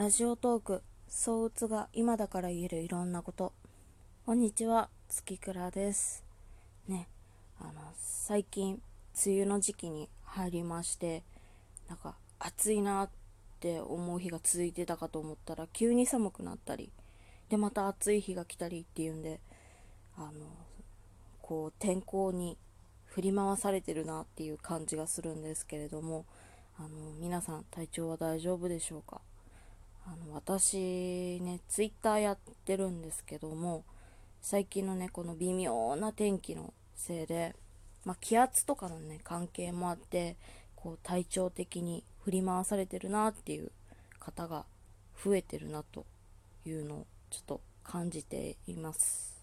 ラジオトーク、相うつが今だから言えるいろんなこと。こんにちは、月倉です。ね、あの、最近、梅雨の時期に入りまして、なんか、暑いなって思う日が続いてたかと思ったら、急に寒くなったり、で、また暑い日が来たりっていうんで、あの、こう、天候に振り回されてるなっていう感じがするんですけれども、あの、皆さん体調は大丈夫でしょうか？あの私ねツイッターやってるんですけども最近のねこの微妙な天気のせいで、まあ、気圧とかのね関係もあってこう体調的に振り回されてるなっていう方が増えてるなというのをちょっと感じています。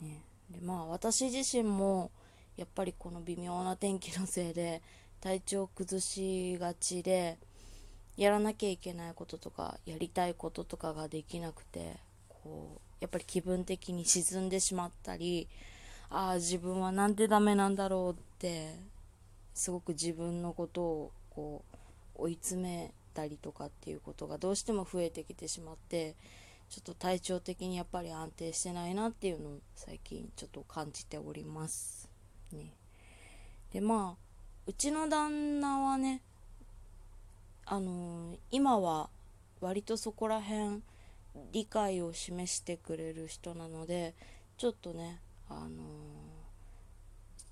ね、でまあ私自身もやっぱりこの微妙な天気のせいで体調崩しがちでやらなきゃいけないこととかやりたいこととかができなくてこうやっぱり気分的に沈んでしまったりああ自分はなんでダメなんだろうってすごく自分のことをこう追い詰めたりとかっていうことがどうしても増えてきてしまってちょっと体調的にやっぱり安定してないなっていうのを最近ちょっと感じております。ね、でまあうちの旦那はねあの今は割とそこら辺理解を示してくれる人なのでちょっとねあの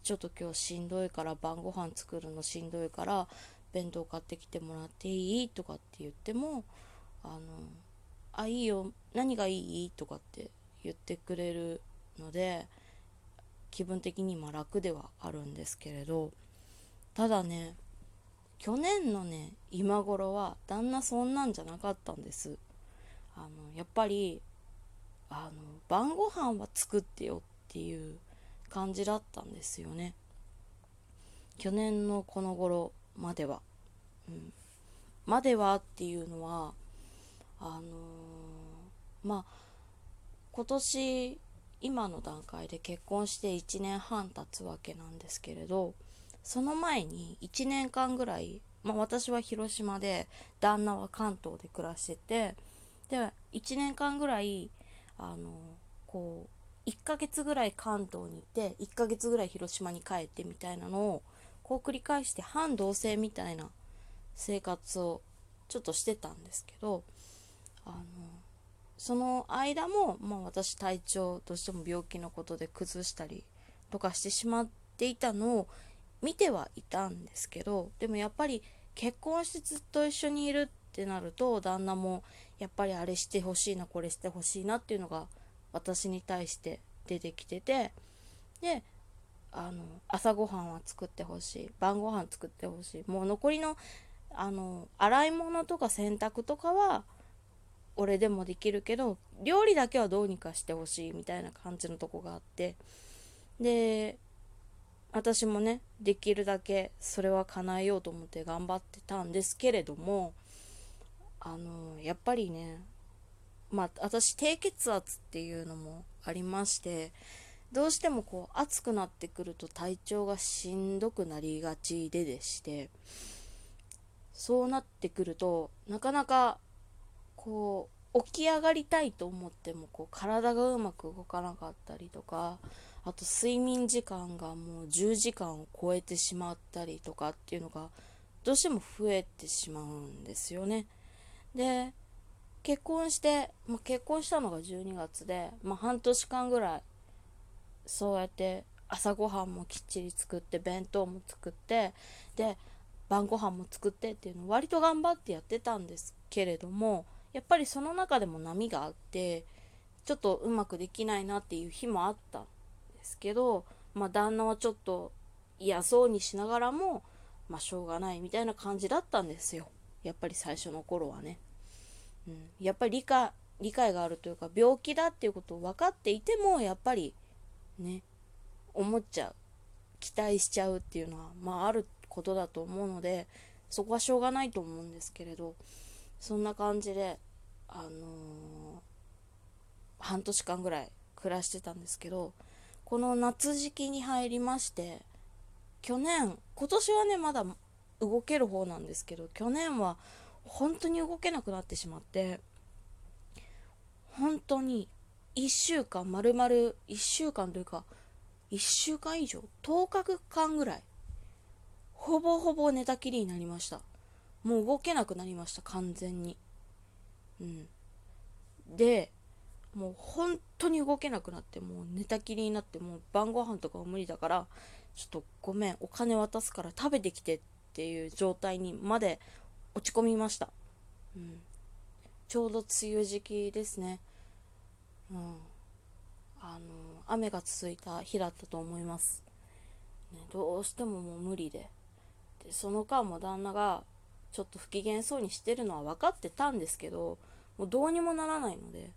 ちょっと今日しんどいから晩ご飯作るのしんどいから弁当買ってきてもらっていいとかって言ってもあのあいいよ何がいいとかって言ってくれるので気分的に今楽ではあるんですけれどただね去年のね今頃は旦那そんなんじゃなかったんです。あのやっぱりあの晩ご飯は作ってよっていう感じだったんですよね。去年のこの頃までは、うん、まではっていうのはあのー、まあ今年今の段階で結婚して1年半経つわけなんですけれどその前に1年間ぐらい、まあ、私は広島で旦那は関東で暮らしててで1年間ぐらいあのこう1ヶ月ぐらい関東にいて1ヶ月ぐらい広島に帰ってみたいなのをこう繰り返して半同棲みたいな生活をちょっとしてたんですけどあのその間も、まあ、私体調どうしても病気のことで崩したりとかしてしまっていたのを見てはいたんですけどでもやっぱり結婚してずっと一緒にいるってなると旦那もやっぱりあれしてほしいなこれしてほしいなっていうのが私に対して出てきててであの朝ごはんは作ってほしい晩ご飯作ってほしいもう残りのあの洗い物とか洗濯とかは俺でもできるけど料理だけはどうにかしてほしいみたいな感じのとこがあってで私もねできるだけそれは叶えようと思って頑張ってたんですけれどもあのやっぱりねまあ私低血圧っていうのもありましてどうしてもこう暑くなってくると体調がしんどくなりがちででしてそうなってくるとなかなかこう起き上がりたいと思ってもこう体がうまく動かなかったりとかあと睡眠時間がもう10時間を超えてしまったりとかっていうのがどうしても増えてしまうんですよね。で結婚して、まあ、結婚したのが12月で、まあ、半年間ぐらいそうやって朝ごはんもきっちり作って弁当も作ってで晩ご飯も作ってっていうのを割と頑張ってやってたんですけれどもやっぱりその中でも波があってちょっとうまくできないなっていう日もあったですけど、まあ、旦那はちょっと嫌そうにしながらも、まあ、しょうがないみたいな感じだったんですよ。やっぱり最初の頃はね。うん、やっぱり理解、理解があるというか、病気だっていうことを分かっていても、やっぱりね、思っちゃう。期待しちゃうっていうのは、まあ、あることだと思うので、そこはしょうがないと思うんですけれど、そんな感じで、あのー、半年間ぐらい暮らしてたんですけど、この夏時期に入りまして去年今年はねまだ動ける方なんですけど去年は本当に動けなくなってしまって本当に1週間丸々1週間というか1週間以上10日間ぐらいほぼほぼ寝たきりになりました。もう動けなくなりました完全に。うん。でもう本当に動けなくなってもう寝たきりになってもう晩ご飯とかは無理だからちょっとごめんお金渡すから食べてきてっていう状態にまで落ち込みました、うん、ちょうど梅雨時期ですね。うん。あの雨が続いた日だったと思います、ね、どうしてももう無理で。でその間も旦那がちょっと不機嫌そうにしてるのは分かってたんですけどもうどうにもならないので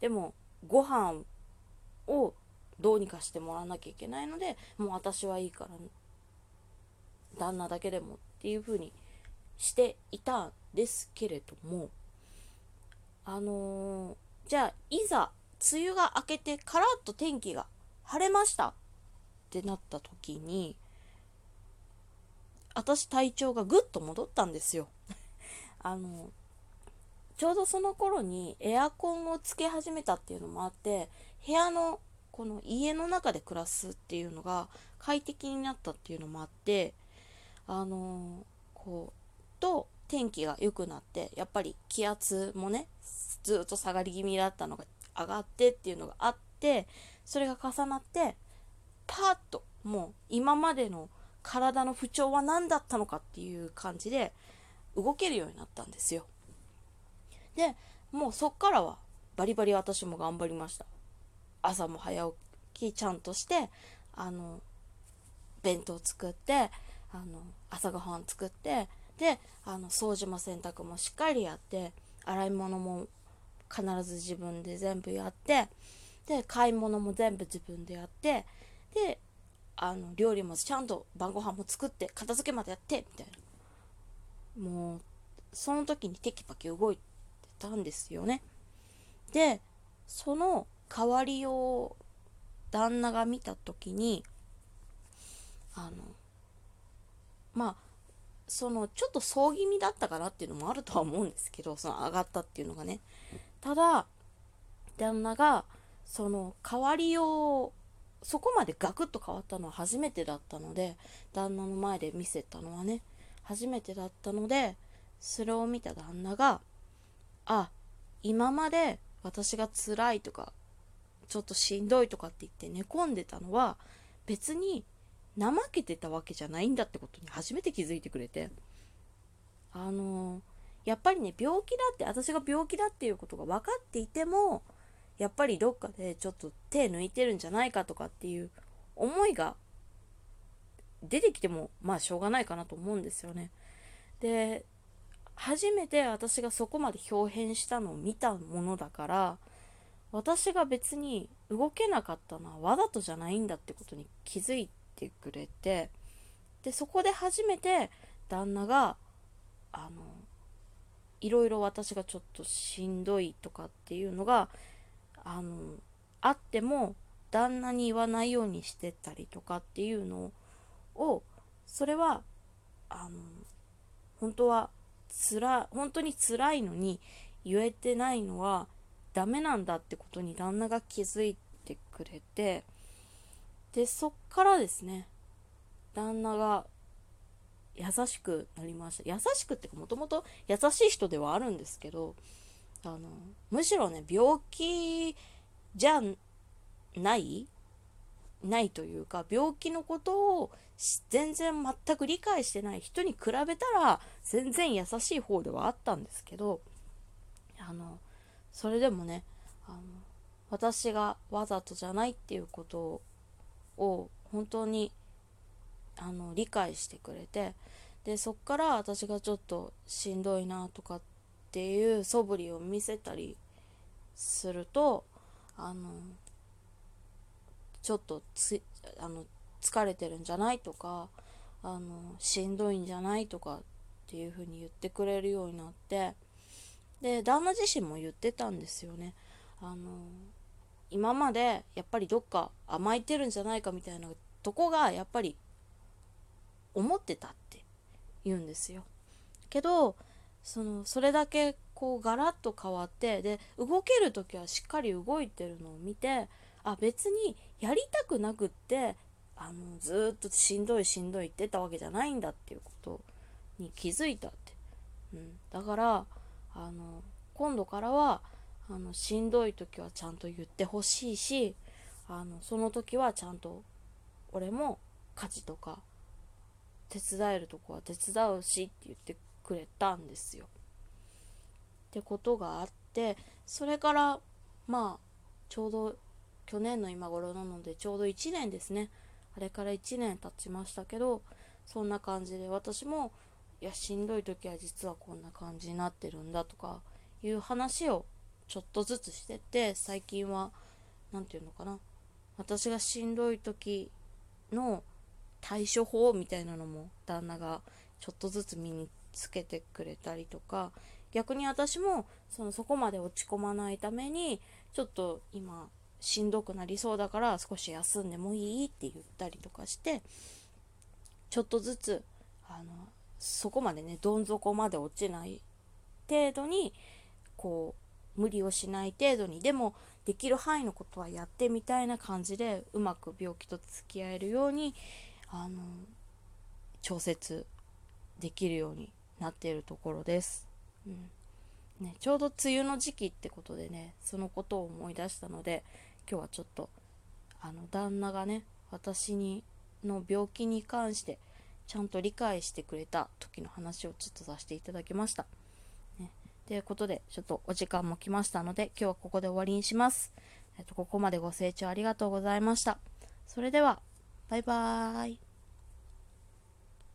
でもご飯をどうにかしてもらわなきゃいけないのでもう私はいいから旦那だけでもっていう風にしていたんですけれどもあのー、じゃあいざ梅雨が明けてカラッと天気が晴れましたってなった時に私体調がぐっと戻ったんですよ。あのちょうどその頃にエアコンをつけ始めたっていうのもあって部屋のこの家の中で暮らすっていうのが快適になったっていうのもあってあのこうと天気が良くなってやっぱり気圧もねずっと下がり気味だったのが上がってっていうのがあってそれが重なってパーッともう今までの体の不調は何だったのかっていう感じで動けるようになったんですよ。でもうそっからはバリバリ私も頑張りました。朝も早起きちゃんとしてあの弁当作ってあの朝ごはん作ってであの掃除も洗濯もしっかりやって洗い物も必ず自分で全部やってで買い物も全部自分でやってであの料理もちゃんと晩ご飯も作って片付けまでやってみたいな。もうその時にテキパキ動いてたんですよね。でその代わりを旦那が見た時にあのまあそのちょっと葬儀味だったからっていうのもあるとは思うんですけどその上がったっていうのがねただ旦那がその代わりをそこまでガクッと変わったのは初めてだったので旦那の前で見せたのはね初めてだったのでそれを見た旦那があ今まで私が辛いとかちょっとしんどいとかって言って寝込んでたのは別に怠けてたわけじゃないんだってことに初めて気づいてくれてあのー、やっぱりね病気だって私が病気だっていうことが分かっていてもやっぱりどっかでちょっと手抜いてるんじゃないかとかっていう思いが出てきてもまあしょうがないかなと思うんですよね。で初めて私がそこまで表変したのを見たものだから私が別に動けなかったのはわざとじゃないんだってことに気づいてくれてでそこで初めて旦那があのいろいろ私がちょっとしんどいとかっていうのがあのあっても旦那に言わないようにしてたりとかっていうのをそれはあの本当はつら本当に辛いのに言えてないのはダメなんだってことに旦那が気づいてくれてでそっからですね旦那が優しくなりました。優しくってかもともと優しい人ではあるんですけどあのむしろね病気じゃないないというか病気のことを全然全く理解してない人に比べたら全然優しい方ではあったんですけどあのそれでもねあの私がわざとじゃないっていうことを本当にあの理解してくれてでそっから私がちょっとしんどいなとかっていう素振りを見せたりするとあのちょっとつあの疲れてるんじゃないとかあのしんどいんじゃないとかっていう風に言ってくれるようになってで旦那自身も言ってたんですよね。あの今までやっぱりどっか甘えてるんじゃないかみたいなとこがやっぱり思ってたって言うんですよ。けどそのそれだけこうガラッと変わってで動ける時はしっかり動いてるのを見てあ別にやりたくなくってあのずっとしんどいしんどいってたわけじゃないんだっていうことに気づいたって、うん、だからあの今度からはあのしんどい時はちゃんと言ってほしいしあのその時はちゃんと俺も家事とか手伝えるとこは手伝うしって言ってくれたんですよ。ってことがあってそれからまあちょうど去年の今頃なのでちょうど1年ですね。あれから1年経ちましたけどそんな感じで私もいやしんどい時は実はこんな感じになってるんだとかいう話をちょっとずつしてて最近は何て言うのかな。私がしんどい時の対処法みたいなのも旦那がちょっとずつ身につけてくれたりとか逆に私もそのそこまで落ち込まないためにちょっと今しんどくなりそうだから少し休んでもいいって言ったりとかしてちょっとずつあのそこまでねどん底まで落ちない程度にこう無理をしない程度にでもできる範囲のことはやってみたいな感じでうまく病気と付き合えるようにあの調節できるようになっているところです。うんね、ちょうど梅雨の時期ってことでねそのことを思い出したので今日はちょっとあの旦那がね私にの病気に関してちゃんと理解してくれた時の話をちょっとさせていただきました。ね、ということでちょっとお時間も来ましたので今日はここで終わりにします。えっと、ここまでご清聴ありがとうございました。それではバイバーイ。